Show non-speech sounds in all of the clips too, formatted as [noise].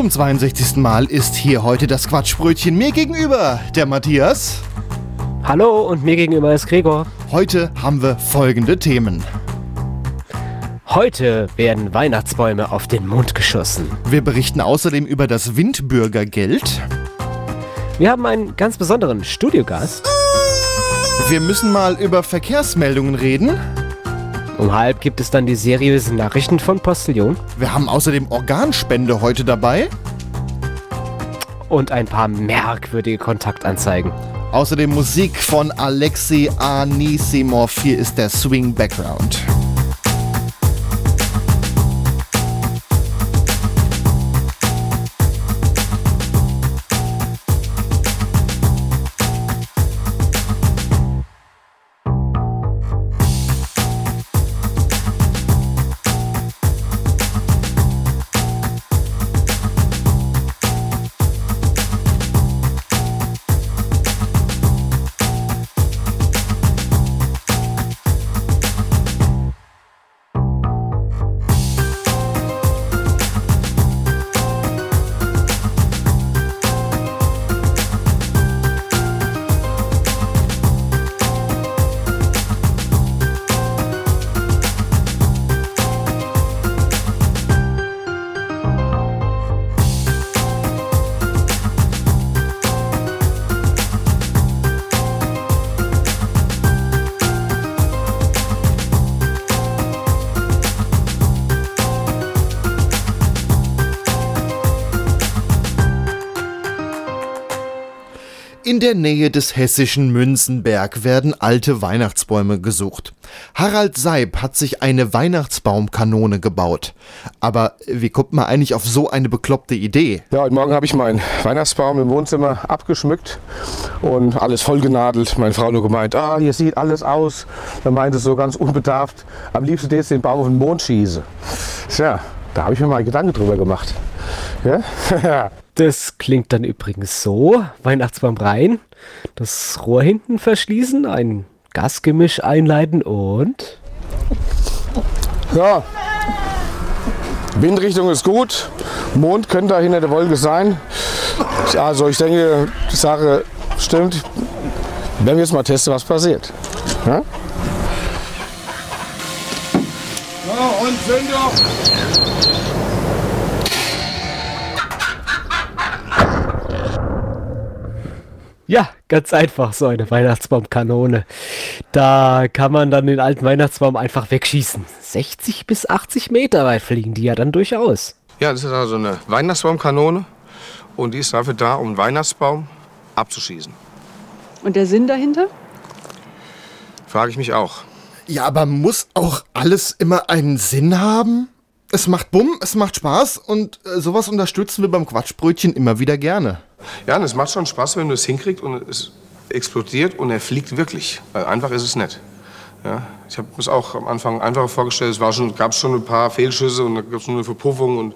Zum 62. Mal ist hier heute das Quatschbrötchen mir gegenüber, der Matthias. Hallo und mir gegenüber ist Gregor. Heute haben wir folgende Themen. Heute werden Weihnachtsbäume auf den Mond geschossen. Wir berichten außerdem über das Windbürgergeld. Wir haben einen ganz besonderen Studiogast. Wir müssen mal über Verkehrsmeldungen reden. Um halb gibt es dann die seriösen Nachrichten von Postillon Wir haben außerdem Organspende heute dabei. und ein paar merkwürdige Kontaktanzeigen. Außerdem Musik von Alexei Anisimov. Hier ist der Swing Background. In der Nähe des hessischen Münzenberg werden alte Weihnachtsbäume gesucht. Harald Seib hat sich eine Weihnachtsbaumkanone gebaut. Aber wie kommt man eigentlich auf so eine bekloppte Idee? Ja, heute Morgen habe ich meinen Weihnachtsbaum im Wohnzimmer abgeschmückt und alles vollgenadelt. Meine Frau nur gemeint, ah, hier sieht alles aus. Dann meinte sie so ganz unbedarft, am liebsten jetzt den Baum auf den Mond schieße. Tja, da habe ich mir mal Gedanken drüber gemacht. Ja? [laughs] Das klingt dann übrigens so. Weihnachtsbaum rein, das Rohr hinten verschließen, ein Gasgemisch einleiten und... ja. Windrichtung ist gut. Mond könnte da hinter der Wolke sein. Also ich denke, die Sache stimmt. Wenn wir jetzt mal testen, was passiert. Ja? Und Zündung! Ja, ganz einfach so eine Weihnachtsbaumkanone. Da kann man dann den alten Weihnachtsbaum einfach wegschießen. 60 bis 80 Meter weit fliegen die ja dann durchaus. Ja, das ist also eine Weihnachtsbaumkanone und die ist dafür da, um einen Weihnachtsbaum abzuschießen. Und der Sinn dahinter? Frage ich mich auch. Ja, aber muss auch alles immer einen Sinn haben? Es macht Bumm, es macht Spaß und äh, sowas unterstützen wir beim Quatschbrötchen immer wieder gerne. Ja, und es macht schon Spaß, wenn du es hinkriegst und es explodiert und er fliegt wirklich. Weil einfach ist es nicht. Ja, ich habe es auch am Anfang einfacher vorgestellt. Es war schon, gab schon ein paar Fehlschüsse und da gab es nur eine Verpuffung und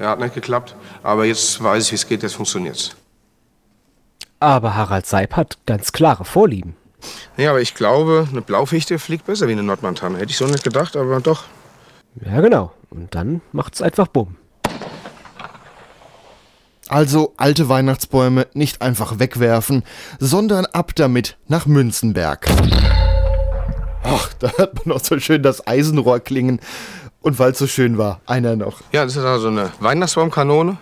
ja, hat nicht geklappt. Aber jetzt weiß ich, wie es geht, jetzt funktioniert's. Aber Harald Seib hat ganz klare Vorlieben. Ja, aber ich glaube, eine Blaufichte fliegt besser wie eine Nordmontane. Hätte ich so nicht gedacht, aber doch. Ja, genau. Und dann macht's einfach Bumm. Also alte Weihnachtsbäume nicht einfach wegwerfen, sondern ab damit nach Münzenberg. Ach, da hört man noch so schön das Eisenrohr klingen. Und weil es so schön war, einer noch. Ja, das ist also eine Weihnachtsbaumkanone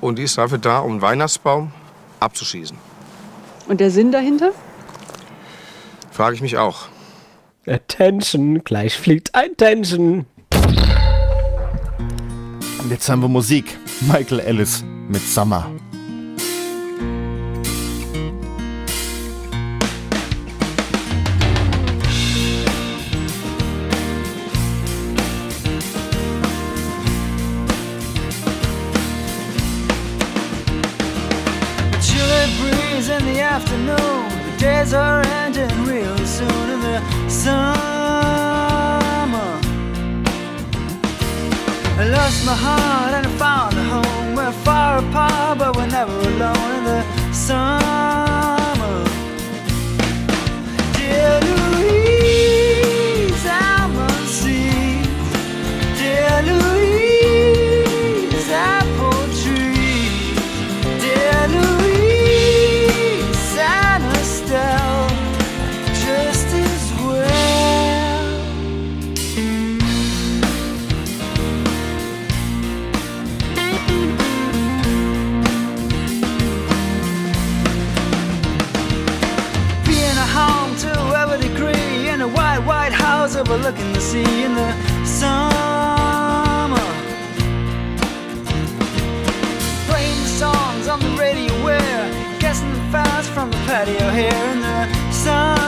und die ist dafür da, um einen Weihnachtsbaum abzuschießen. Und der Sinn dahinter? Frage ich mich auch. Attention, gleich fliegt ein Tension. Und jetzt haben wir Musik. Michael Ellis mit Summer. My heart and I found a home. We're far apart, but we're never alone in the summer. White overlooking the sea in the summer. Playing the songs on the radio where guessing the fast from the patio here in the summer.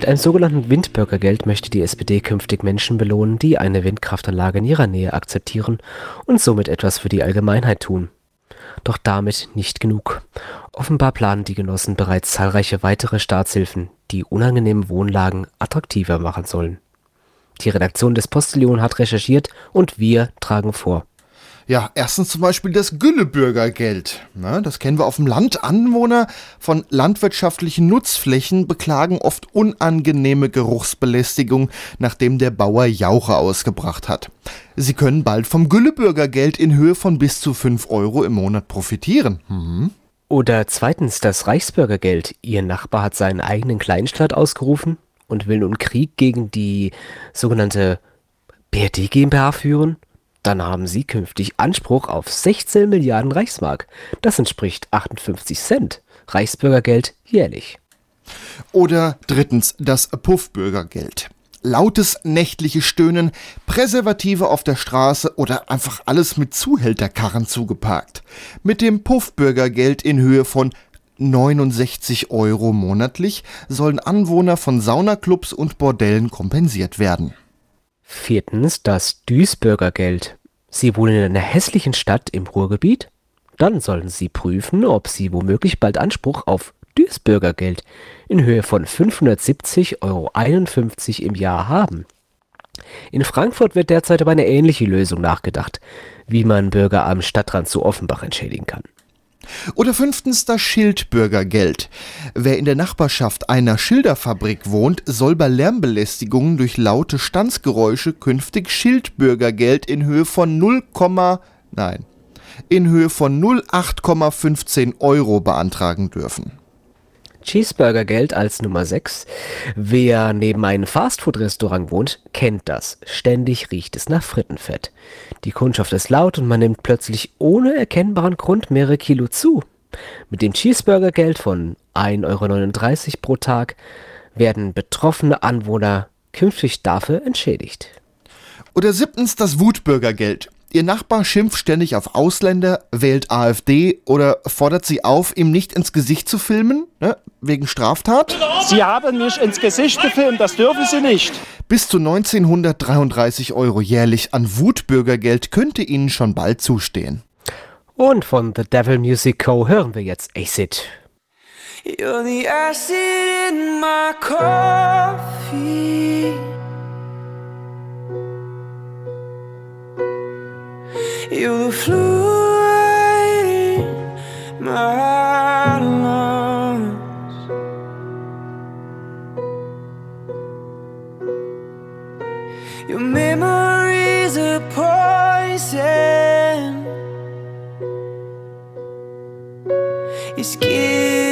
Mit einem sogenannten Windbürgergeld möchte die SPD künftig Menschen belohnen, die eine Windkraftanlage in ihrer Nähe akzeptieren und somit etwas für die Allgemeinheit tun. Doch damit nicht genug. Offenbar planen die Genossen bereits zahlreiche weitere Staatshilfen, die unangenehmen Wohnlagen attraktiver machen sollen. Die Redaktion des Postillon hat recherchiert und wir tragen vor. Ja, erstens zum Beispiel das Güllebürgergeld. Na, das kennen wir auf dem Land. Anwohner von landwirtschaftlichen Nutzflächen beklagen oft unangenehme Geruchsbelästigung, nachdem der Bauer Jauche ausgebracht hat. Sie können bald vom Güllebürgergeld in Höhe von bis zu 5 Euro im Monat profitieren. Mhm. Oder zweitens das Reichsbürgergeld. Ihr Nachbar hat seinen eigenen Kleinstaat ausgerufen und will nun Krieg gegen die sogenannte BRD GmbH führen. Dann haben sie künftig Anspruch auf 16 Milliarden Reichsmark. Das entspricht 58 Cent Reichsbürgergeld jährlich. Oder drittens das Puffbürgergeld. Lautes nächtliches Stöhnen, Präservative auf der Straße oder einfach alles mit Zuhälterkarren zugeparkt. Mit dem Puffbürgergeld in Höhe von 69 Euro monatlich sollen Anwohner von Saunaclubs und Bordellen kompensiert werden. Viertens das Duisburgergeld. Sie wohnen in einer hässlichen Stadt im Ruhrgebiet? Dann sollen Sie prüfen, ob Sie womöglich bald Anspruch auf Duisburgergeld in Höhe von 570,51 Euro im Jahr haben. In Frankfurt wird derzeit über eine ähnliche Lösung nachgedacht, wie man Bürger am Stadtrand zu Offenbach entschädigen kann. Oder fünftens das Schildbürgergeld. Wer in der Nachbarschaft einer Schilderfabrik wohnt, soll bei Lärmbelästigungen durch laute Stanzgeräusche künftig Schildbürgergeld in Höhe von 0, nein, in Höhe von 08,15 Euro beantragen dürfen. Cheeseburger-Geld als Nummer 6. Wer neben einem Fastfood-Restaurant wohnt, kennt das. Ständig riecht es nach Frittenfett. Die Kundschaft ist laut und man nimmt plötzlich ohne erkennbaren Grund mehrere Kilo zu. Mit dem Cheeseburger-Geld von 1,39 Euro pro Tag werden betroffene Anwohner künftig dafür entschädigt. Oder siebtens das Wutbürgergeld. Ihr Nachbar schimpft ständig auf Ausländer, wählt AfD oder fordert sie auf, ihm nicht ins Gesicht zu filmen, ne, wegen Straftat. Sie haben mich ins Gesicht gefilmt, das dürfen Sie nicht. Bis zu 1933 Euro jährlich an Wutbürgergeld könnte Ihnen schon bald zustehen. Und von The Devil Music Co. hören wir jetzt Acid. You're the acid in my coffee. You're the fluid in my lungs. Your memories are poison. It's killing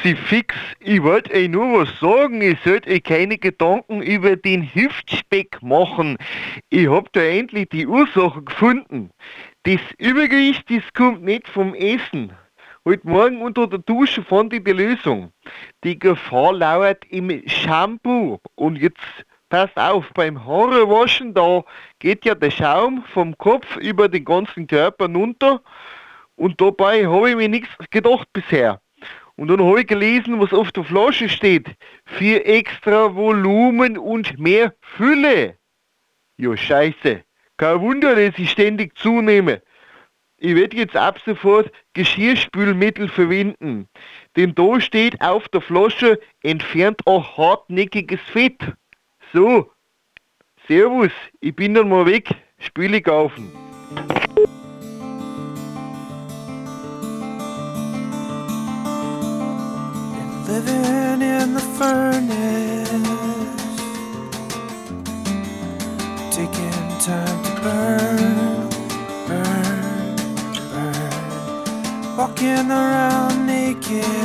Kruzifix, ich wollte euch nur was sagen. Ich sollte euch keine Gedanken über den Hüftspeck machen. Ich hab da endlich die Ursache gefunden. Das Übergewicht, das kommt nicht vom Essen. Heute Morgen unter der Dusche fand ich die Lösung. Die Gefahr lauert im Shampoo. Und jetzt Pass auf, beim Haarewaschen, da geht ja der Schaum vom Kopf über den ganzen Körper runter und dabei habe ich mir nichts gedacht bisher. Und dann habe ich gelesen, was auf der Flasche steht. Für extra Volumen und mehr Fülle. Ja, scheiße. Kein Wunder, dass ich ständig zunehme. Ich werde jetzt ab sofort Geschirrspülmittel verwenden. Denn da steht auf der Flasche, entfernt auch hartnäckiges Fett. So, Servus, ich bin dann mal weg, Spüle kaufen. Living in the furnace, taking time to burn, burn, burn. Walking around naked,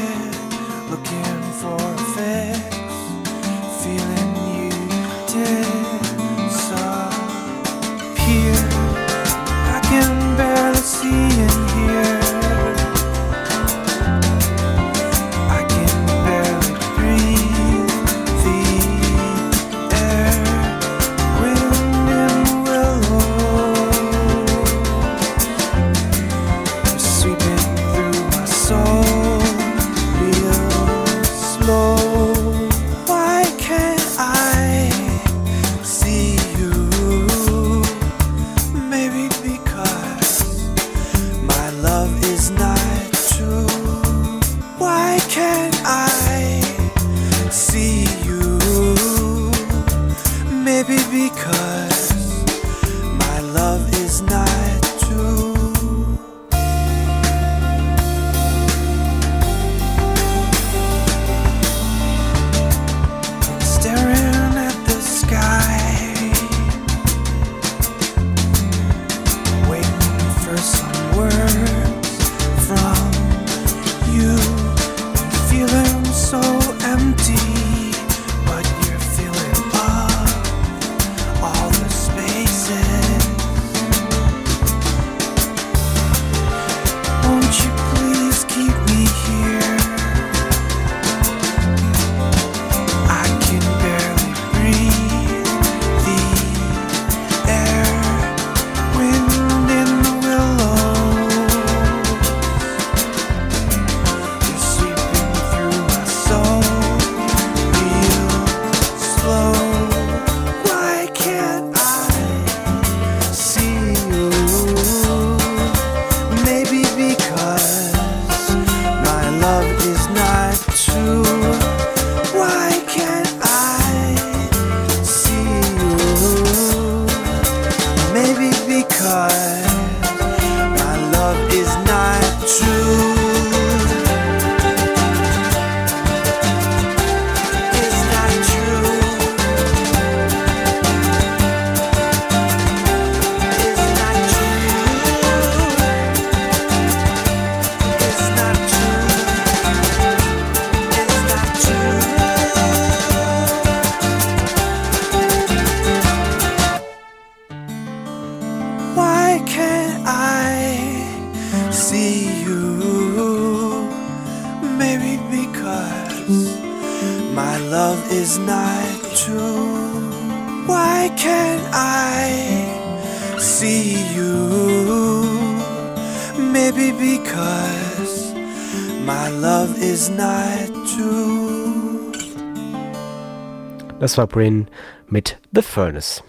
Das war Bryn mit The Furnace.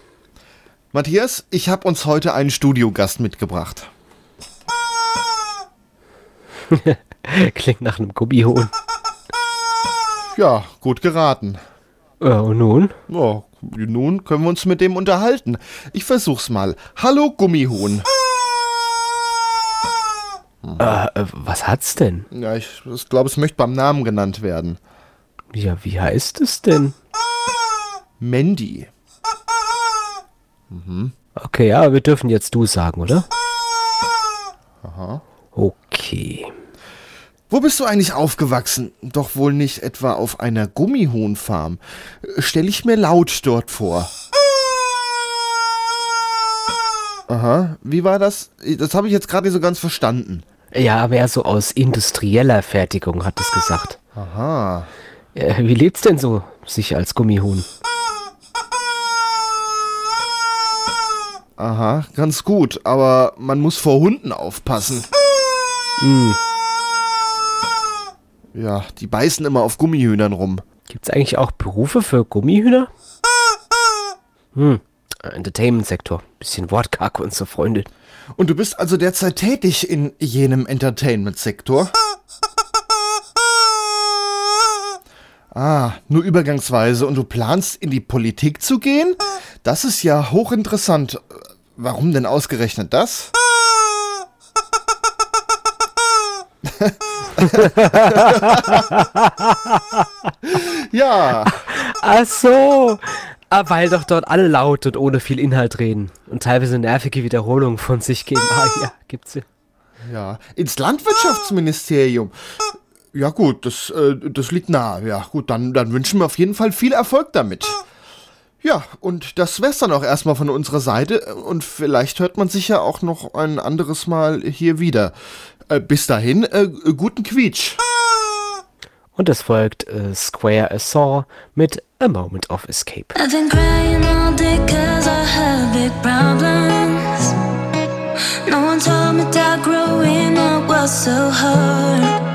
Matthias, ich habe uns heute einen Studiogast mitgebracht. [laughs] Klingt nach einem Gummihuhn. Ja, gut geraten. Äh, und nun? Ja, nun können wir uns mit dem unterhalten. Ich versuch's mal. Hallo Gummihuhn. Äh, äh, was hat's denn? Ja, ich, ich glaube, es möchte beim Namen genannt werden. Ja, wie heißt es denn? [laughs] Mandy. Okay, ja, wir dürfen jetzt du sagen, oder? Aha. Okay. Wo bist du eigentlich aufgewachsen? Doch wohl nicht etwa auf einer Gummihuhnfarm. Stell ich mir laut dort vor. Aha, wie war das? Das habe ich jetzt gerade nicht so ganz verstanden. Ja, mehr so aus industrieller Fertigung, hat es gesagt. Aha. Äh, wie lebt's denn so, sich als Gummihuhn? Aha, ganz gut, aber man muss vor Hunden aufpassen. Ja, die beißen immer auf Gummihühnern rum. Gibt's eigentlich auch Berufe für Gummihühner? Hm, Entertainment-Sektor. Bisschen Wortkarg unsere Freunde. Und du bist also derzeit tätig in jenem Entertainment-Sektor? Ah, nur übergangsweise. Und du planst, in die Politik zu gehen? Das ist ja hochinteressant. Warum denn ausgerechnet das? [laughs] ja, Ach so. Ah, weil doch dort alle laut und ohne viel Inhalt reden und teilweise nervige Wiederholungen von sich geben. Ah ja, gibt's ja. ja. Ins Landwirtschaftsministerium. Ja gut, das, äh, das liegt nahe. Ja gut, dann, dann wünschen wir auf jeden Fall viel Erfolg damit. Ja, und das wär's dann auch erstmal von unserer Seite. Und vielleicht hört man sich ja auch noch ein anderes Mal hier wieder. Äh, bis dahin, äh, guten Quietsch. Und es folgt äh, Square a Saw mit A Moment of Escape. I've been crying all day cause I have big problems. No one told me that growing up was so hard.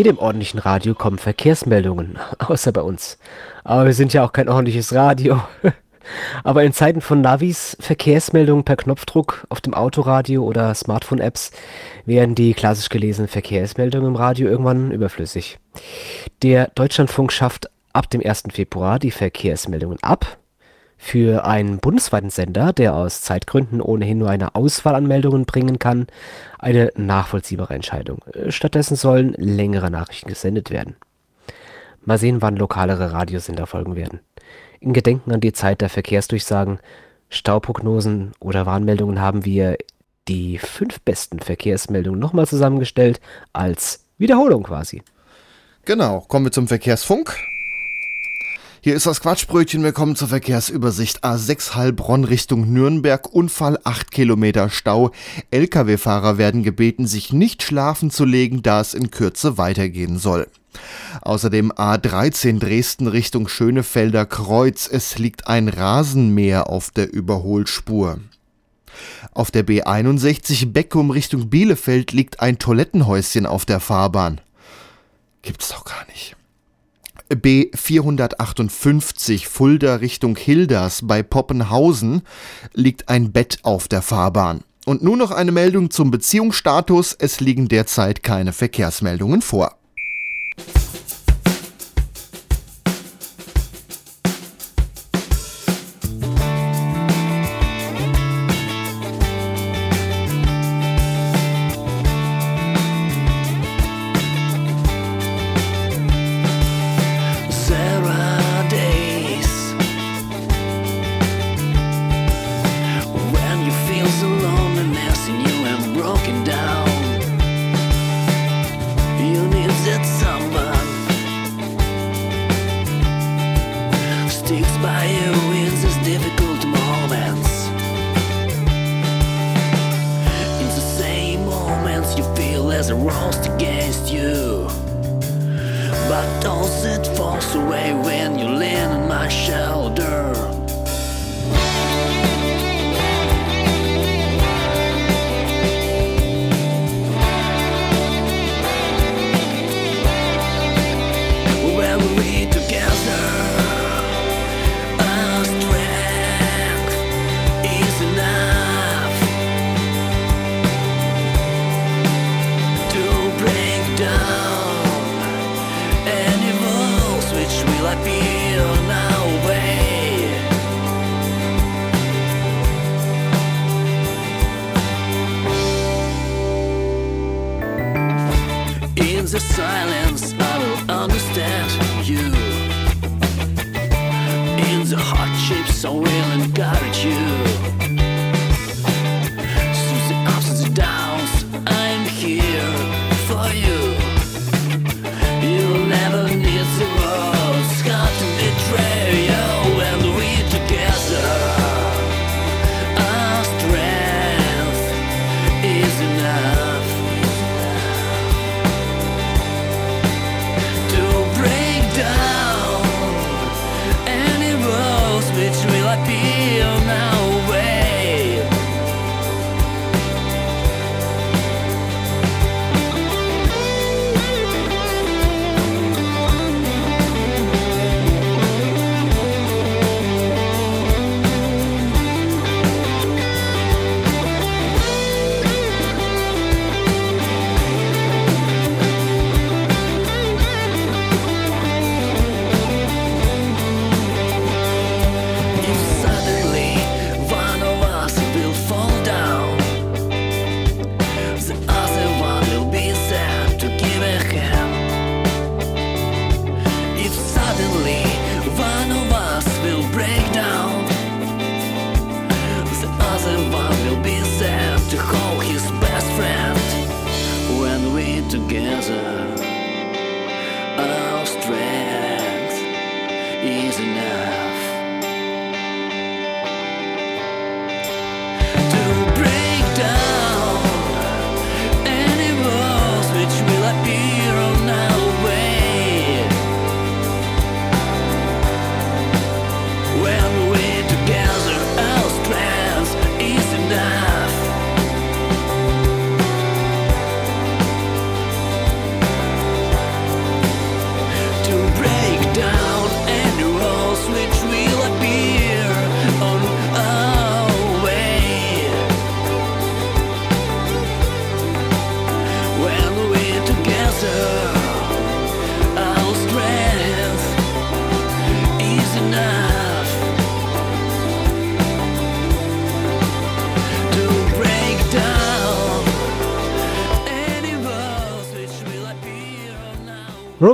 Jedem ordentlichen Radio kommen Verkehrsmeldungen, [laughs] außer bei uns. Aber wir sind ja auch kein ordentliches Radio. [laughs] Aber in Zeiten von Navis, Verkehrsmeldungen per Knopfdruck auf dem Autoradio oder Smartphone-Apps werden die klassisch gelesenen Verkehrsmeldungen im Radio irgendwann überflüssig. Der Deutschlandfunk schafft ab dem 1. Februar die Verkehrsmeldungen ab. Für einen bundesweiten Sender, der aus Zeitgründen ohnehin nur eine Auswahl an Meldungen bringen kann, eine nachvollziehbare Entscheidung. Äh, stattdessen sollen längere Nachrichten gesendet werden. Mal sehen, wann lokalere Radiosender folgen werden. In Gedenken an die Zeit der Verkehrsdurchsagen, Stauprognosen oder Warnmeldungen haben wir die fünf besten Verkehrsmeldungen nochmal zusammengestellt als Wiederholung quasi. Genau, kommen wir zum Verkehrsfunk. Hier ist das Quatschbrötchen. Willkommen zur Verkehrsübersicht A6 Heilbronn Richtung Nürnberg. Unfall 8 Kilometer Stau. Lkw-Fahrer werden gebeten, sich nicht schlafen zu legen, da es in Kürze weitergehen soll. Außerdem A13 Dresden Richtung Schönefelder Kreuz. Es liegt ein Rasenmäher auf der Überholspur. Auf der B61 Beckum Richtung Bielefeld liegt ein Toilettenhäuschen auf der Fahrbahn. Gibt's doch gar nicht. B458 Fulda Richtung Hilders bei Poppenhausen liegt ein Bett auf der Fahrbahn. Und nun noch eine Meldung zum Beziehungsstatus. Es liegen derzeit keine Verkehrsmeldungen vor. your silence, I will understand you. In the hardships. chips.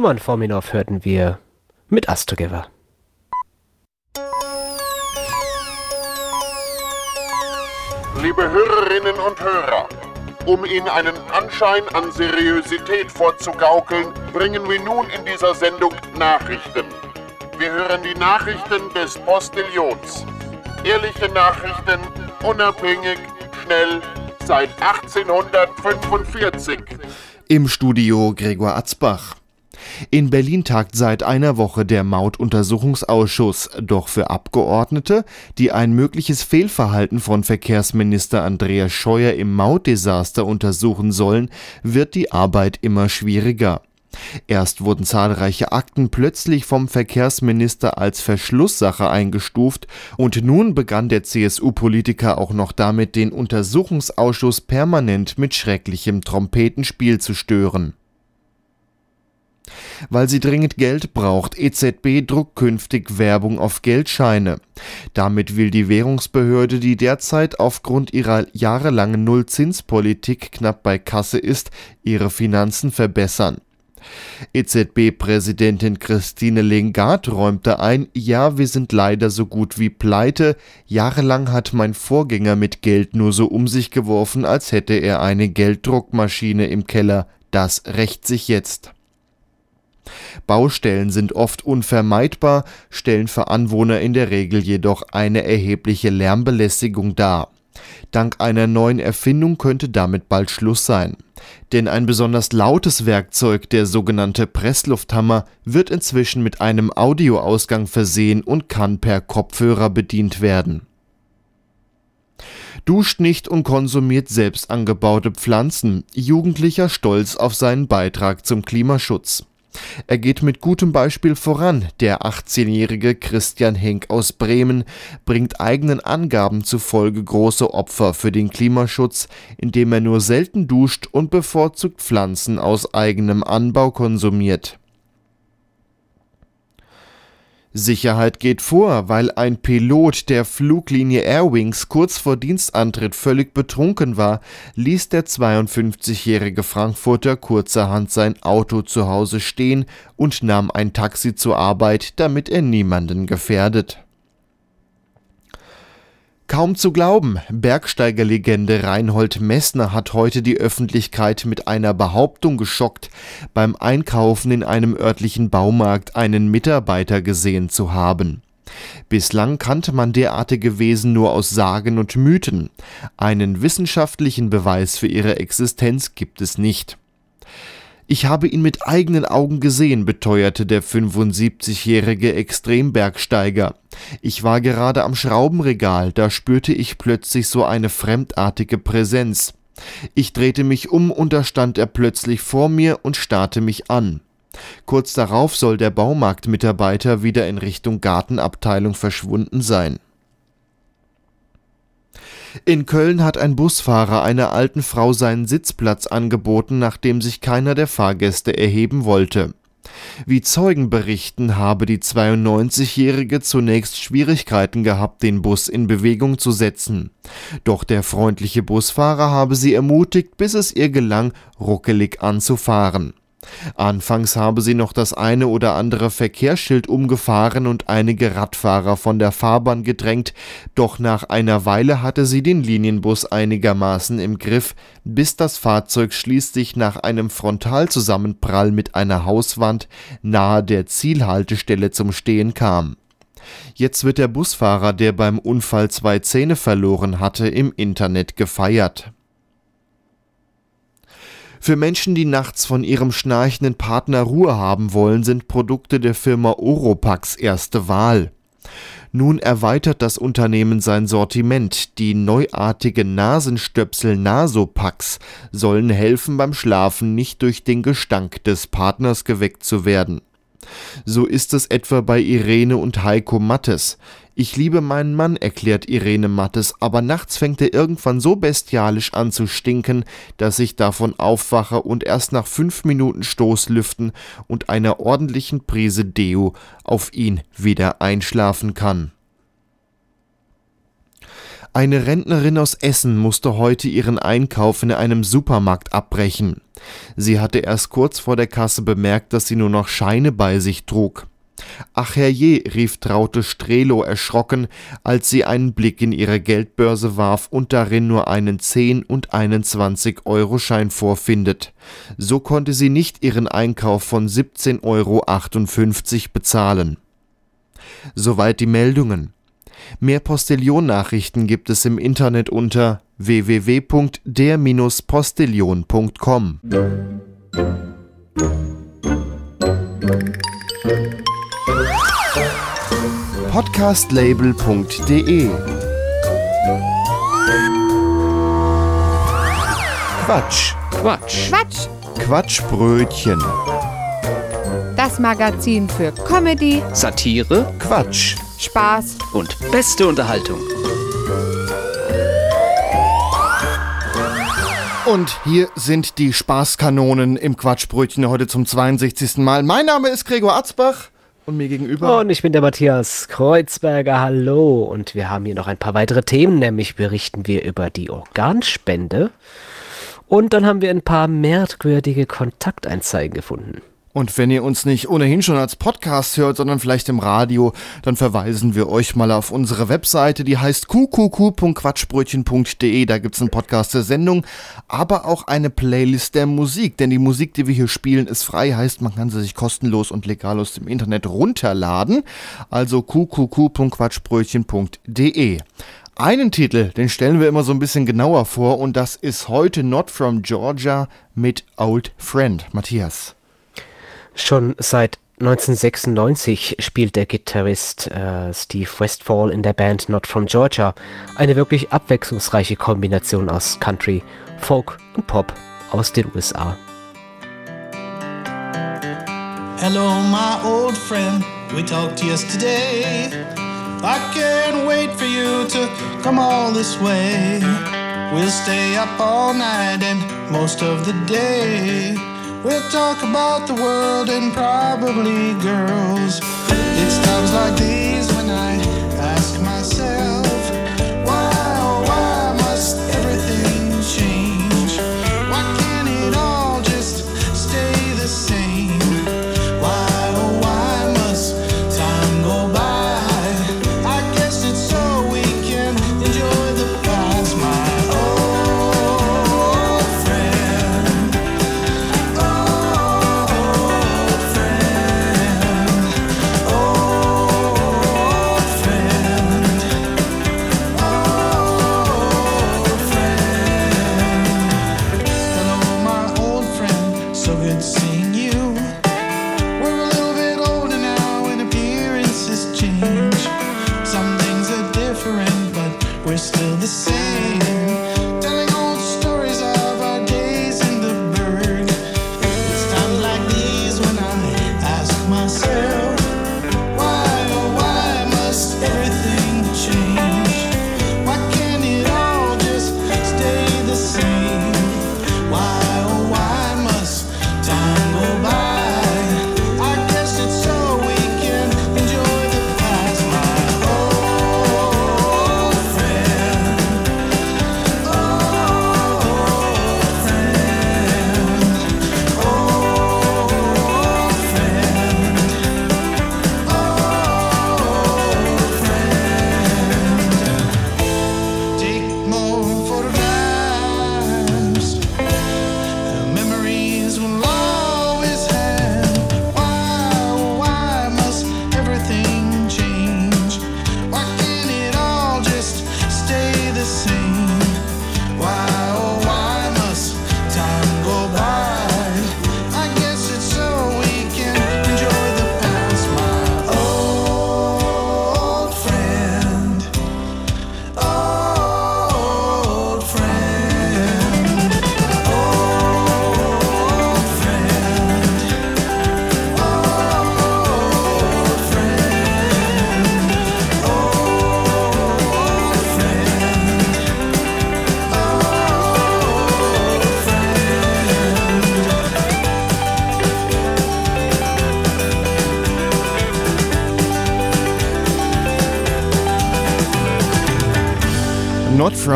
Roman Forminov hörten wir mit Us Together. Liebe Hörerinnen und Hörer, um Ihnen einen Anschein an Seriosität vorzugaukeln, bringen wir nun in dieser Sendung Nachrichten. Wir hören die Nachrichten des Postillions. Ehrliche Nachrichten, unabhängig, schnell, seit 1845. Im Studio Gregor Atzbach. In Berlin tagt seit einer Woche der Mautuntersuchungsausschuss, doch für Abgeordnete, die ein mögliches Fehlverhalten von Verkehrsminister Andreas Scheuer im Mautdesaster untersuchen sollen, wird die Arbeit immer schwieriger. Erst wurden zahlreiche Akten plötzlich vom Verkehrsminister als Verschlusssache eingestuft und nun begann der CSU-Politiker auch noch damit, den Untersuchungsausschuss permanent mit schrecklichem Trompetenspiel zu stören. Weil sie dringend Geld braucht, EZB druckt künftig Werbung auf Geldscheine. Damit will die Währungsbehörde, die derzeit aufgrund ihrer jahrelangen Nullzinspolitik knapp bei Kasse ist, ihre Finanzen verbessern. EZB-Präsidentin Christine Lengard räumte ein, ja, wir sind leider so gut wie pleite. Jahrelang hat mein Vorgänger mit Geld nur so um sich geworfen, als hätte er eine Gelddruckmaschine im Keller. Das rächt sich jetzt. Baustellen sind oft unvermeidbar, stellen für Anwohner in der Regel jedoch eine erhebliche Lärmbelästigung dar. Dank einer neuen Erfindung könnte damit bald Schluss sein. Denn ein besonders lautes Werkzeug, der sogenannte Presslufthammer, wird inzwischen mit einem Audioausgang versehen und kann per Kopfhörer bedient werden. Duscht nicht und konsumiert selbst angebaute Pflanzen. Jugendlicher Stolz auf seinen Beitrag zum Klimaschutz. Er geht mit gutem Beispiel voran. Der 18-jährige Christian Henk aus Bremen bringt eigenen Angaben zufolge große Opfer für den Klimaschutz, indem er nur selten duscht und bevorzugt Pflanzen aus eigenem Anbau konsumiert. Sicherheit geht vor, weil ein Pilot der Fluglinie Airwings kurz vor Dienstantritt völlig betrunken war, ließ der 52-jährige Frankfurter kurzerhand sein Auto zu Hause stehen und nahm ein Taxi zur Arbeit, damit er niemanden gefährdet. Kaum zu glauben, Bergsteigerlegende Reinhold Messner hat heute die Öffentlichkeit mit einer Behauptung geschockt, beim Einkaufen in einem örtlichen Baumarkt einen Mitarbeiter gesehen zu haben. Bislang kannte man derartige Wesen nur aus Sagen und Mythen. Einen wissenschaftlichen Beweis für ihre Existenz gibt es nicht. Ich habe ihn mit eigenen Augen gesehen, beteuerte der 75-jährige Extrembergsteiger. Ich war gerade am Schraubenregal, da spürte ich plötzlich so eine fremdartige Präsenz. Ich drehte mich um und da stand er plötzlich vor mir und starrte mich an. Kurz darauf soll der Baumarktmitarbeiter wieder in Richtung Gartenabteilung verschwunden sein. In Köln hat ein Busfahrer einer alten Frau seinen Sitzplatz angeboten, nachdem sich keiner der Fahrgäste erheben wollte. Wie Zeugen berichten, habe die 92-Jährige zunächst Schwierigkeiten gehabt, den Bus in Bewegung zu setzen. Doch der freundliche Busfahrer habe sie ermutigt, bis es ihr gelang, ruckelig anzufahren. Anfangs habe sie noch das eine oder andere Verkehrsschild umgefahren und einige Radfahrer von der Fahrbahn gedrängt, doch nach einer Weile hatte sie den Linienbus einigermaßen im Griff, bis das Fahrzeug schließlich nach einem Frontalzusammenprall mit einer Hauswand nahe der Zielhaltestelle zum Stehen kam. Jetzt wird der Busfahrer, der beim Unfall zwei Zähne verloren hatte, im Internet gefeiert. Für Menschen, die nachts von ihrem schnarchenden Partner Ruhe haben wollen, sind Produkte der Firma Oropax erste Wahl. Nun erweitert das Unternehmen sein Sortiment. Die neuartigen Nasenstöpsel Nasopax sollen helfen, beim Schlafen nicht durch den Gestank des Partners geweckt zu werden. So ist es etwa bei Irene und Heiko Mattes. Ich liebe meinen Mann, erklärt Irene Mattes, aber nachts fängt er irgendwann so bestialisch an zu stinken, dass ich davon aufwache und erst nach fünf Minuten Stoßlüften und einer ordentlichen Prise Deo auf ihn wieder einschlafen kann. Eine Rentnerin aus Essen musste heute ihren Einkauf in einem Supermarkt abbrechen. Sie hatte erst kurz vor der Kasse bemerkt, dass sie nur noch Scheine bei sich trug. Ach herrje, rief Traute Strelo erschrocken, als sie einen Blick in ihre Geldbörse warf und darin nur einen 10 und einen 20-Euro-Schein vorfindet. So konnte sie nicht ihren Einkauf von 17,58 Euro bezahlen. Soweit die Meldungen. Mehr Postillon-Nachrichten gibt es im Internet unter www.der-postillon.com. Podcastlabel.de Quatsch. Quatsch. Quatsch. Quatschbrötchen. Das Magazin für Comedy, Satire Quatsch. Spaß und beste Unterhaltung. Und hier sind die Spaßkanonen im Quatschbrötchen heute zum 62. Mal. Mein Name ist Gregor Atzbach und mir gegenüber. Und ich bin der Matthias Kreuzberger, hallo. Und wir haben hier noch ein paar weitere Themen, nämlich berichten wir über die Organspende. Und dann haben wir ein paar merkwürdige Kontakteinzeigen gefunden. Und wenn ihr uns nicht ohnehin schon als Podcast hört, sondern vielleicht im Radio, dann verweisen wir euch mal auf unsere Webseite, die heißt qqq.quatschbrötchen.de. Da gibt's einen Podcast der Sendung, aber auch eine Playlist der Musik. Denn die Musik, die wir hier spielen, ist frei, heißt, man kann sie sich kostenlos und legal aus dem Internet runterladen. Also qqq.quatschbrötchen.de. Einen Titel, den stellen wir immer so ein bisschen genauer vor und das ist heute Not From Georgia mit Old Friend. Matthias. Schon seit 1996 spielt der Gitarrist äh, Steve Westfall in der Band Not From Georgia. Eine wirklich abwechslungsreiche Kombination aus Country, Folk und Pop aus den USA. Hello, my old friend. We talked yesterday. I can't wait for you to come all this way. We'll stay up all night and most of the day. We'll talk about the world and probably girls. It's times like these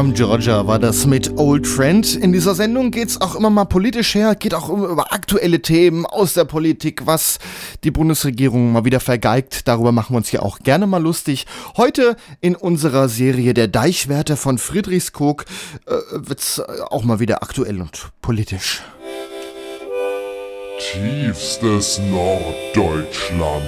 from Georgia war das mit Old Friend. In dieser Sendung geht's auch immer mal politisch her, geht auch immer über aktuelle Themen aus der Politik, was die Bundesregierung mal wieder vergeigt. Darüber machen wir uns ja auch gerne mal lustig. Heute in unserer Serie Der Deichwärter von Friedrichskoog äh, wird's auch mal wieder aktuell und politisch. Tiefstes Norddeutschland.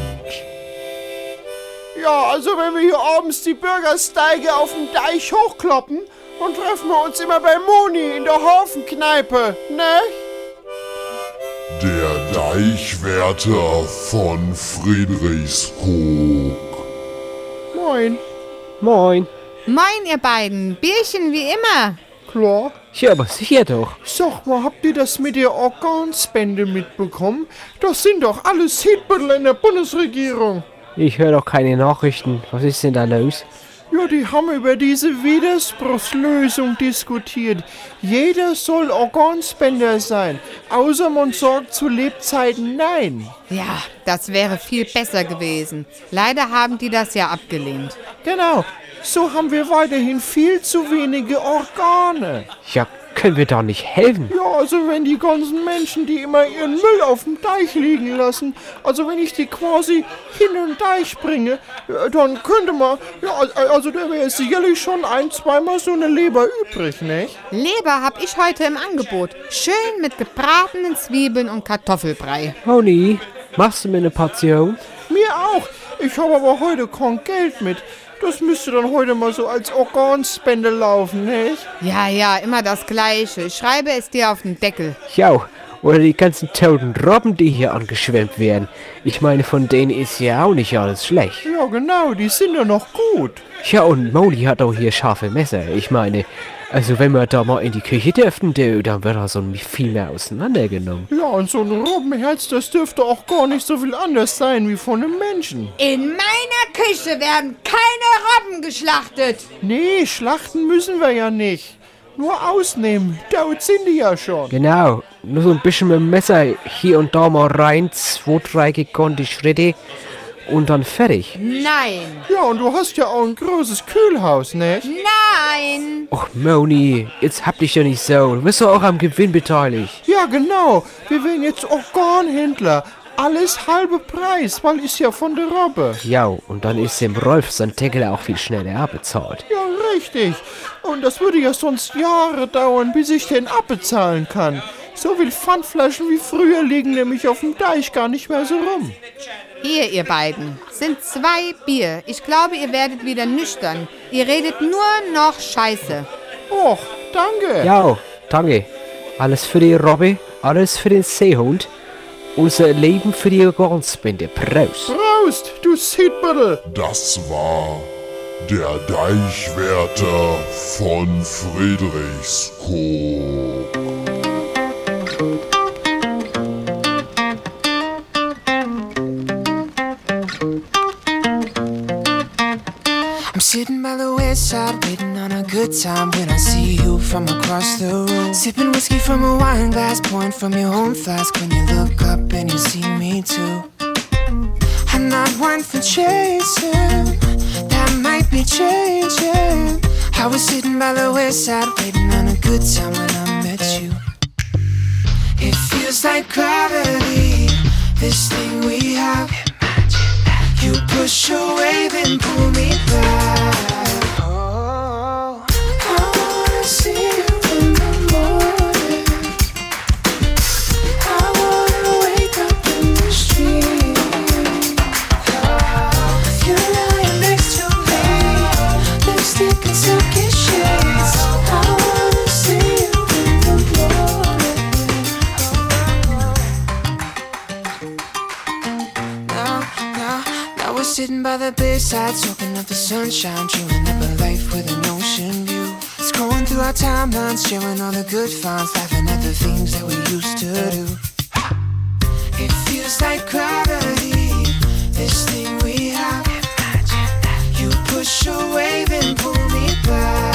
Ja, also wenn wir hier abends die Bürgersteige auf dem Deich hochkloppen, dann treffen wir uns immer bei Moni in der Hafenkneipe, ne? Der Deichwärter von Friedrichskoog. Moin. Moin. Moin, ihr beiden. Bierchen wie immer. Klar. Ja, aber sicher doch. Sag mal, habt ihr das mit der Organspende mitbekommen? Das sind doch alles Hitbüttel in der Bundesregierung. Ich höre doch keine Nachrichten. Was ist denn da los? Ja, die haben über diese Widerspruchslösung diskutiert. Jeder soll Organspender sein, außer man sagt zu Lebzeiten nein. Ja, das wäre viel besser gewesen. Leider haben die das ja abgelehnt. Genau, so haben wir weiterhin viel zu wenige Organe. Ja, können wir da nicht helfen? Ja, also wenn die ganzen Menschen, die immer ihren Müll auf dem Deich liegen lassen, also wenn ich die quasi hin und Deich bringe, dann könnte man, ja, also da wäre sicherlich schon ein, zweimal so eine Leber übrig, nicht? Leber hab ich heute im Angebot. Schön mit gebratenen Zwiebeln und Kartoffelbrei. Honey, machst du mir eine Portion? Mir auch. Ich habe aber heute kein Geld mit. Das müsste dann heute mal so als Organspende laufen, nicht? Ja, ja, immer das Gleiche. Ich schreibe es dir auf den Deckel. Ja, oder die ganzen toten Robben, die hier angeschwemmt werden. Ich meine, von denen ist ja auch nicht alles schlecht. Ja, genau, die sind ja noch gut. Ja, und Moli hat auch hier scharfe Messer. Ich meine, also wenn wir da mal in die Küche dürften, dann wird er so viel mehr auseinandergenommen. Ja, und so ein Robbenherz, das dürfte auch gar nicht so viel anders sein wie von einem Menschen. In meiner Küche werden keine Robben geschlachtet. Nee, schlachten müssen wir ja nicht. Nur ausnehmen, dort sind die ja schon. Genau, nur so ein bisschen mit dem Messer hier und da mal rein, zwei, drei gekonnte Schritte und dann fertig. Nein. Ja, und du hast ja auch ein großes Kühlhaus, nicht? Nein. Och, Moni, jetzt hab dich ja nicht so. Du bist doch auch am Gewinn beteiligt. Ja, genau. Wir werden jetzt Organhändler. Alles halbe Preis, weil ist ja von der Robbe. Ja, und dann ist dem Rolf sein Deckel auch viel schneller abbezahlt. Ja, richtig. Und das würde ja sonst Jahre dauern, bis ich den abbezahlen kann. So viel Pfandflaschen wie früher liegen nämlich auf dem Deich gar nicht mehr so rum. Hier, ihr beiden, sind zwei Bier. Ich glaube, ihr werdet wieder nüchtern. Ihr redet nur noch Scheiße. Och, danke. Ja, danke. Alles für die Robbe, alles für den Seehund. Unser Leben für die Organspende. Prost. Prost, du Seedbüttel. Das war der Deichwärter von Friedrichskoog. Sitting by the west side, waiting on a good time when I see you from across the room. Sipping whiskey from a wine glass, pouring from your own flask when you look up and you see me too. I'm not one for chasing, that might be changing. I was sitting by the west side, waiting on a good time when I met you. It feels like gravity, this thing we have. You push away, then pull me back. The bedside, soaking up the sunshine, dreaming up a life with an ocean view. Scrolling through our timelines, sharing all the good finds, laughing at the things that we used to do. It feels like gravity, this thing we have. You push away, then pull me back.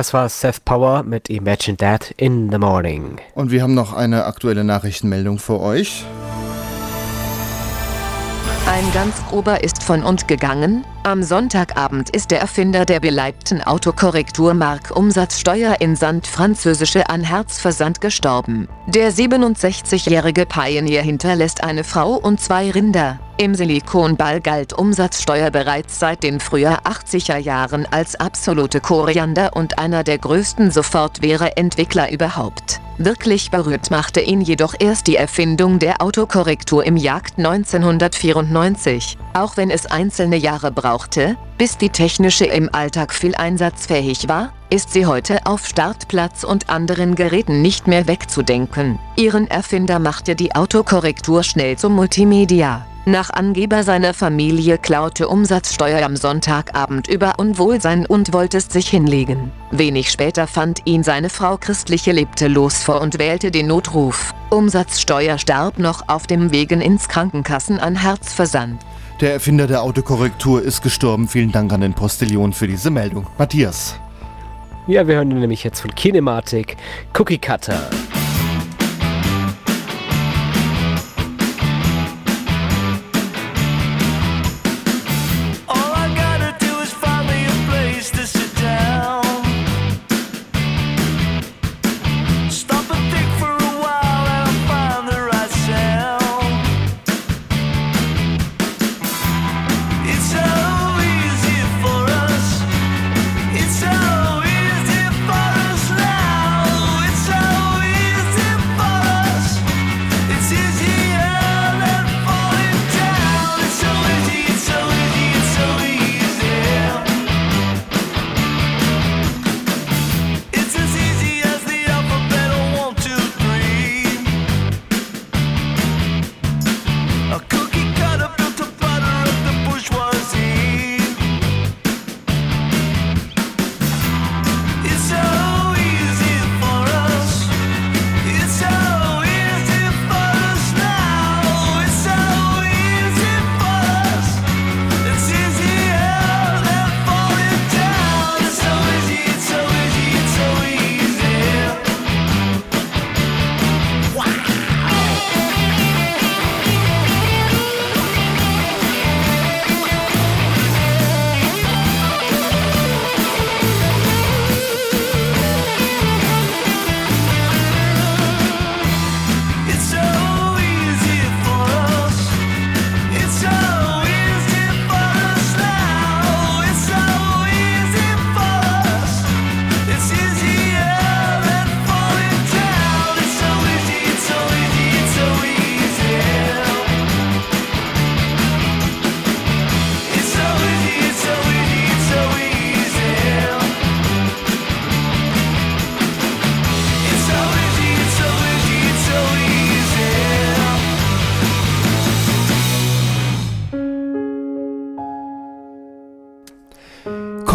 Das war Seth Power mit Imagine That in the Morning. Und wir haben noch eine aktuelle Nachrichtenmeldung für euch. Ein ganz grober ist von und gegangen. Am Sonntagabend ist der Erfinder der beleibten Autokorrekturmark Umsatzsteuer in Sand französische an Herzversand gestorben. Der 67-jährige Pioneer hinterlässt eine Frau und zwei Rinder. Im Silikonball galt Umsatzsteuer bereits seit den früher 80er Jahren als absolute Koriander und einer der größten Sofortware-Entwickler überhaupt. Wirklich berührt machte ihn jedoch erst die Erfindung der Autokorrektur im Jagd 1994. Auch wenn es einzelne Jahre brauchte, bis die technische im Alltag viel einsatzfähig war, ist sie heute auf Startplatz und anderen Geräten nicht mehr wegzudenken. Ihren Erfinder machte die Autokorrektur schnell zum Multimedia. Nach Angeber seiner Familie klaute Umsatzsteuer am Sonntagabend über Unwohlsein und wollte es sich hinlegen. Wenig später fand ihn seine Frau Christliche lebte los vor und wählte den Notruf. Umsatzsteuer starb noch auf dem Wegen ins Krankenkassen an Herzversand. Der Erfinder der Autokorrektur ist gestorben. Vielen Dank an den Postillion für diese Meldung. Matthias. Ja, wir hören nämlich jetzt von Kinematic Cookie Cutter.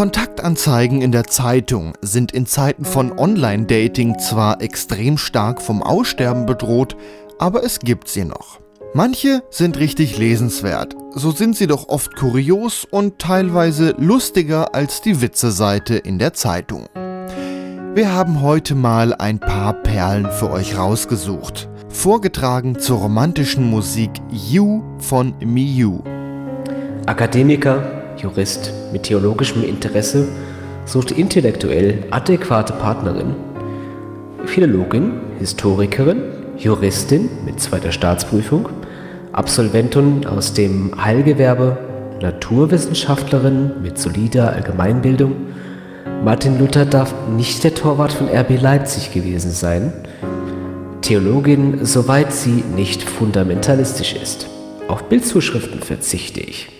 Kontaktanzeigen in der Zeitung sind in Zeiten von Online-Dating zwar extrem stark vom Aussterben bedroht, aber es gibt sie noch. Manche sind richtig lesenswert, so sind sie doch oft kurios und teilweise lustiger als die Witze-Seite in der Zeitung. Wir haben heute mal ein paar Perlen für euch rausgesucht. Vorgetragen zur romantischen Musik You von Miu. Akademiker, Jurist mit theologischem Interesse sucht intellektuell adäquate Partnerin. Philologin, Historikerin, Juristin mit zweiter Staatsprüfung, Absolventin aus dem Heilgewerbe, Naturwissenschaftlerin mit solider Allgemeinbildung. Martin Luther darf nicht der Torwart von RB Leipzig gewesen sein. Theologin, soweit sie nicht fundamentalistisch ist. Auf Bildzuschriften verzichte ich.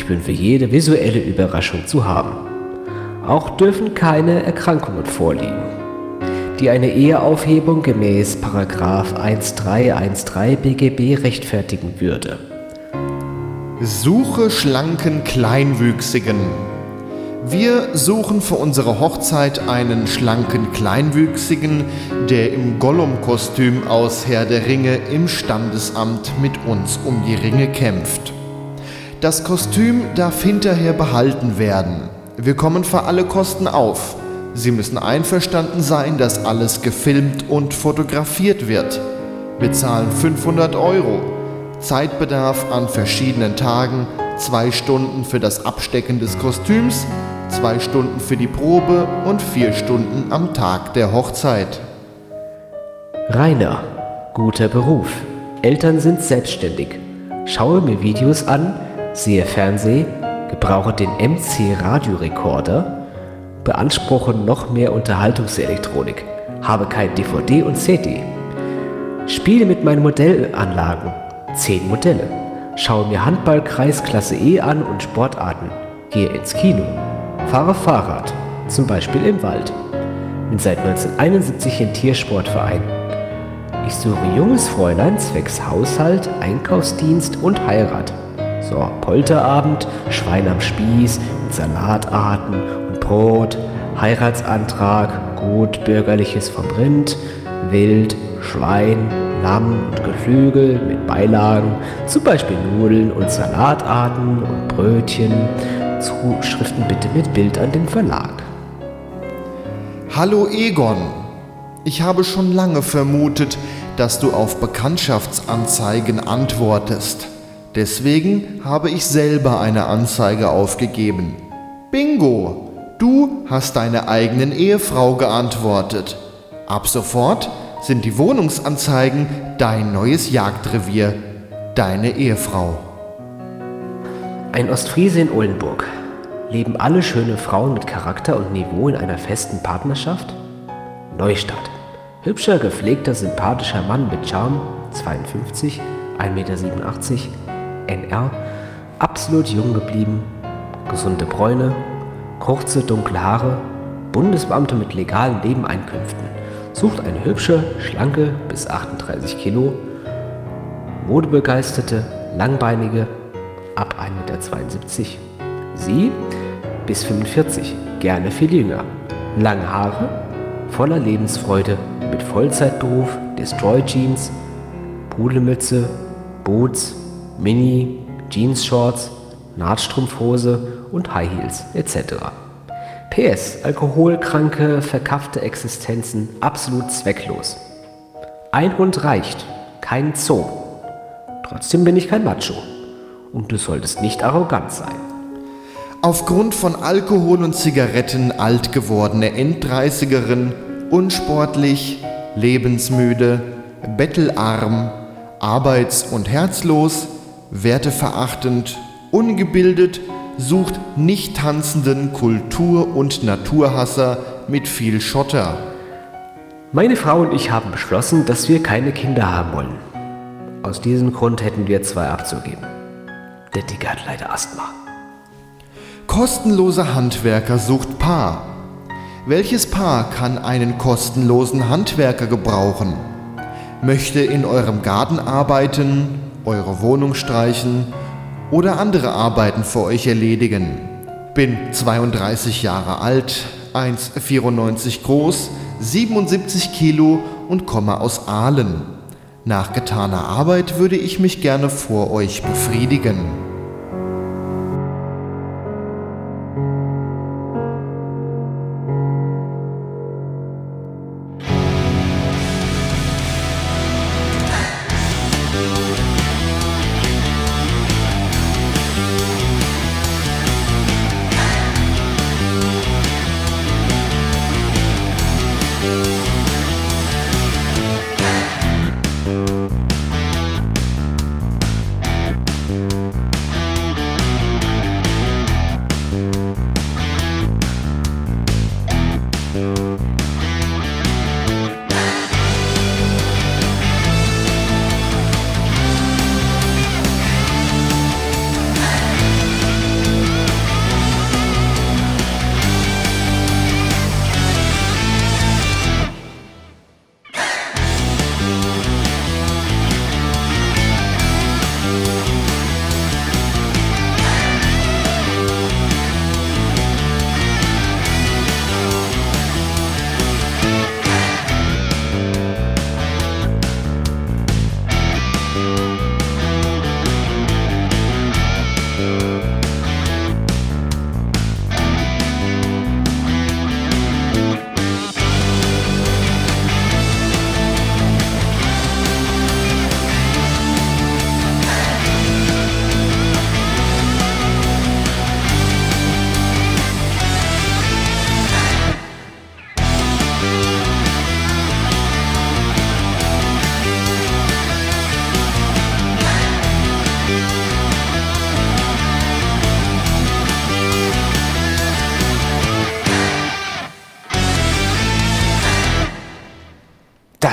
Ich bin für jede visuelle Überraschung zu haben. Auch dürfen keine Erkrankungen vorliegen, die eine Eheaufhebung gemäß 1313 BGB rechtfertigen würde. Suche schlanken Kleinwüchsigen. Wir suchen für unsere Hochzeit einen schlanken Kleinwüchsigen, der im Gollum-Kostüm aus Herr der Ringe im Standesamt mit uns um die Ringe kämpft. Das Kostüm darf hinterher behalten werden. Wir kommen für alle Kosten auf. Sie müssen einverstanden sein, dass alles gefilmt und fotografiert wird. Wir zahlen 500 Euro. Zeitbedarf an verschiedenen Tagen, zwei Stunden für das Abstecken des Kostüms, zwei Stunden für die Probe und vier Stunden am Tag der Hochzeit. Rainer, guter Beruf. Eltern sind selbstständig. Schaue mir Videos an, sehe Fernseh, gebrauche den MC Radiorekorder, beanspruche noch mehr Unterhaltungselektronik, habe kein DVD und CD. Spiele mit meinen Modellanlagen, 10 Modelle. Schaue mir Handball-Kreis Klasse E an und Sportarten. Gehe ins Kino. Fahre Fahrrad, zum Beispiel im Wald. Bin seit 1971 in Tiersportverein. Ich suche junges Fräulein zwecks Haushalt, Einkaufsdienst und Heirat. So, Polterabend, Schwein am Spieß mit Salatarten und Brot, Heiratsantrag, gut bürgerliches vom Rind, Wild, Schwein, Lamm und Geflügel mit Beilagen, zum Beispiel Nudeln und Salatarten und Brötchen. Zuschriften bitte mit Bild an den Verlag. Hallo Egon. Ich habe schon lange vermutet, dass du auf Bekanntschaftsanzeigen antwortest. Deswegen habe ich selber eine Anzeige aufgegeben. Bingo! Du hast deine eigenen Ehefrau geantwortet. Ab sofort sind die Wohnungsanzeigen dein neues Jagdrevier, deine Ehefrau. Ein Ostfriese in Oldenburg. Leben alle schöne Frauen mit Charakter und Niveau in einer festen Partnerschaft? Neustadt. Hübscher, gepflegter, sympathischer Mann mit Charme, 52, 1,87 Meter, NR, absolut jung geblieben, gesunde Bräune, kurze, dunkle Haare, Bundesbeamte mit legalen Nebeneinkünften, sucht eine hübsche, schlanke bis 38 Kilo, modebegeisterte, langbeinige, ab 1,72 Meter. Sie bis 45, gerne viel jünger, lange Haare, voller Lebensfreude, mit Vollzeitberuf, Destroy Jeans, Pudelmütze, Boots, Mini, Jeans-Shorts, Nahtstrumpfhose und High Heels etc. PS, alkoholkranke, verkaffte Existenzen absolut zwecklos. Ein Hund reicht, kein Zoo. Trotzdem bin ich kein Macho. Und du solltest nicht arrogant sein. Aufgrund von Alkohol und Zigaretten alt gewordene Enddreißigerin, unsportlich, lebensmüde, bettelarm, arbeits- und herzlos, werteverachtend, ungebildet, sucht nicht tanzenden Kultur- und Naturhasser mit viel Schotter. Meine Frau und ich haben beschlossen, dass wir keine Kinder haben wollen. Aus diesem Grund hätten wir zwei abzugeben. Der Dicke hat leider Asthma. Kostenloser Handwerker sucht Paar. Welches Paar kann einen kostenlosen Handwerker gebrauchen? Möchte in eurem Garten arbeiten, eure Wohnung streichen oder andere Arbeiten für euch erledigen. Bin 32 Jahre alt, 1,94 groß, 77 Kilo und komme aus Aalen. Nach getaner Arbeit würde ich mich gerne vor euch befriedigen.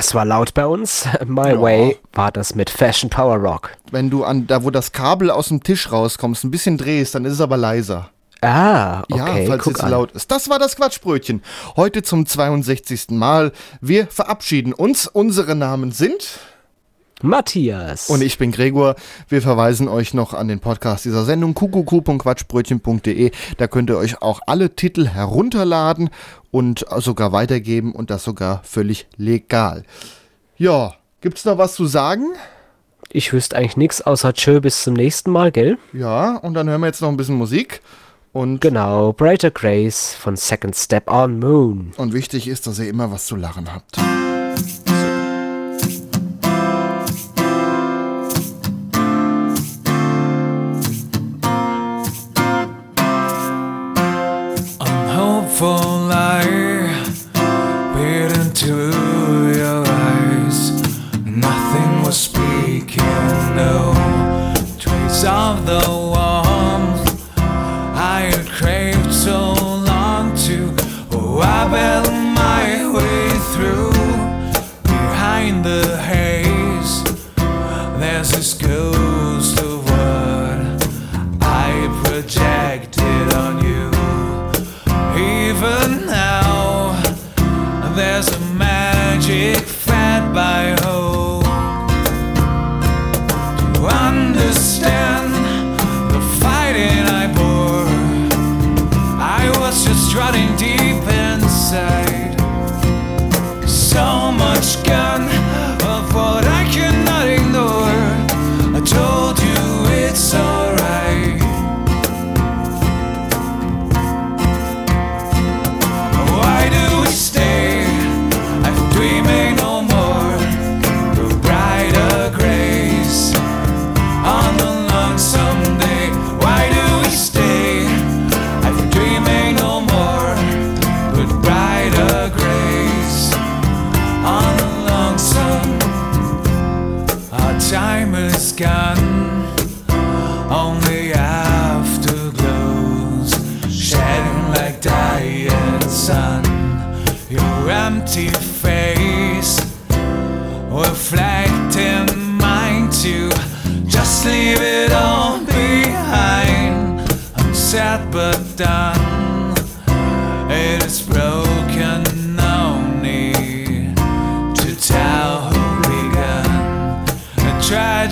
Das war laut bei uns. [laughs] My Ja. Way war das mit Fashion Power Rock. Wenn du an da, wo das Kabel aus dem Tisch rauskommst, ein bisschen drehst, dann ist es aber leiser. Ah, okay, ja, falls guck es an. laut ist. Das war das Quatschbrötchen. Heute zum 62. Mal. Wir verabschieden uns. Unsere Namen sind Matthias. und ich bin Gregor. Wir verweisen euch noch an den Podcast dieser Sendung kuckuck.quatschbrötchen.de. Da könnt ihr euch auch alle Titel herunterladen und sogar weitergeben und das sogar völlig legal. Ja, gibt's noch was zu sagen? Ich wüsste eigentlich nichts außer Tschö bis zum nächsten Mal, gell? Ja, und dann hören wir jetzt noch ein bisschen Musik. Und Genau, Brighter Grace von Second Step on Moon. Und wichtig ist, dass ihr immer was zu lachen habt.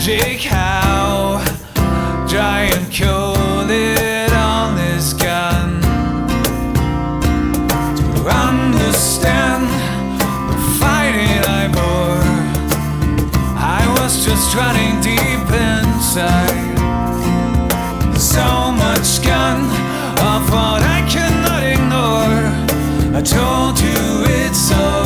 Tragic how giant killed it on this gun. To understand the fighting I bore, I was just running deep inside. So much gun of what I cannot ignore. I told you it's alright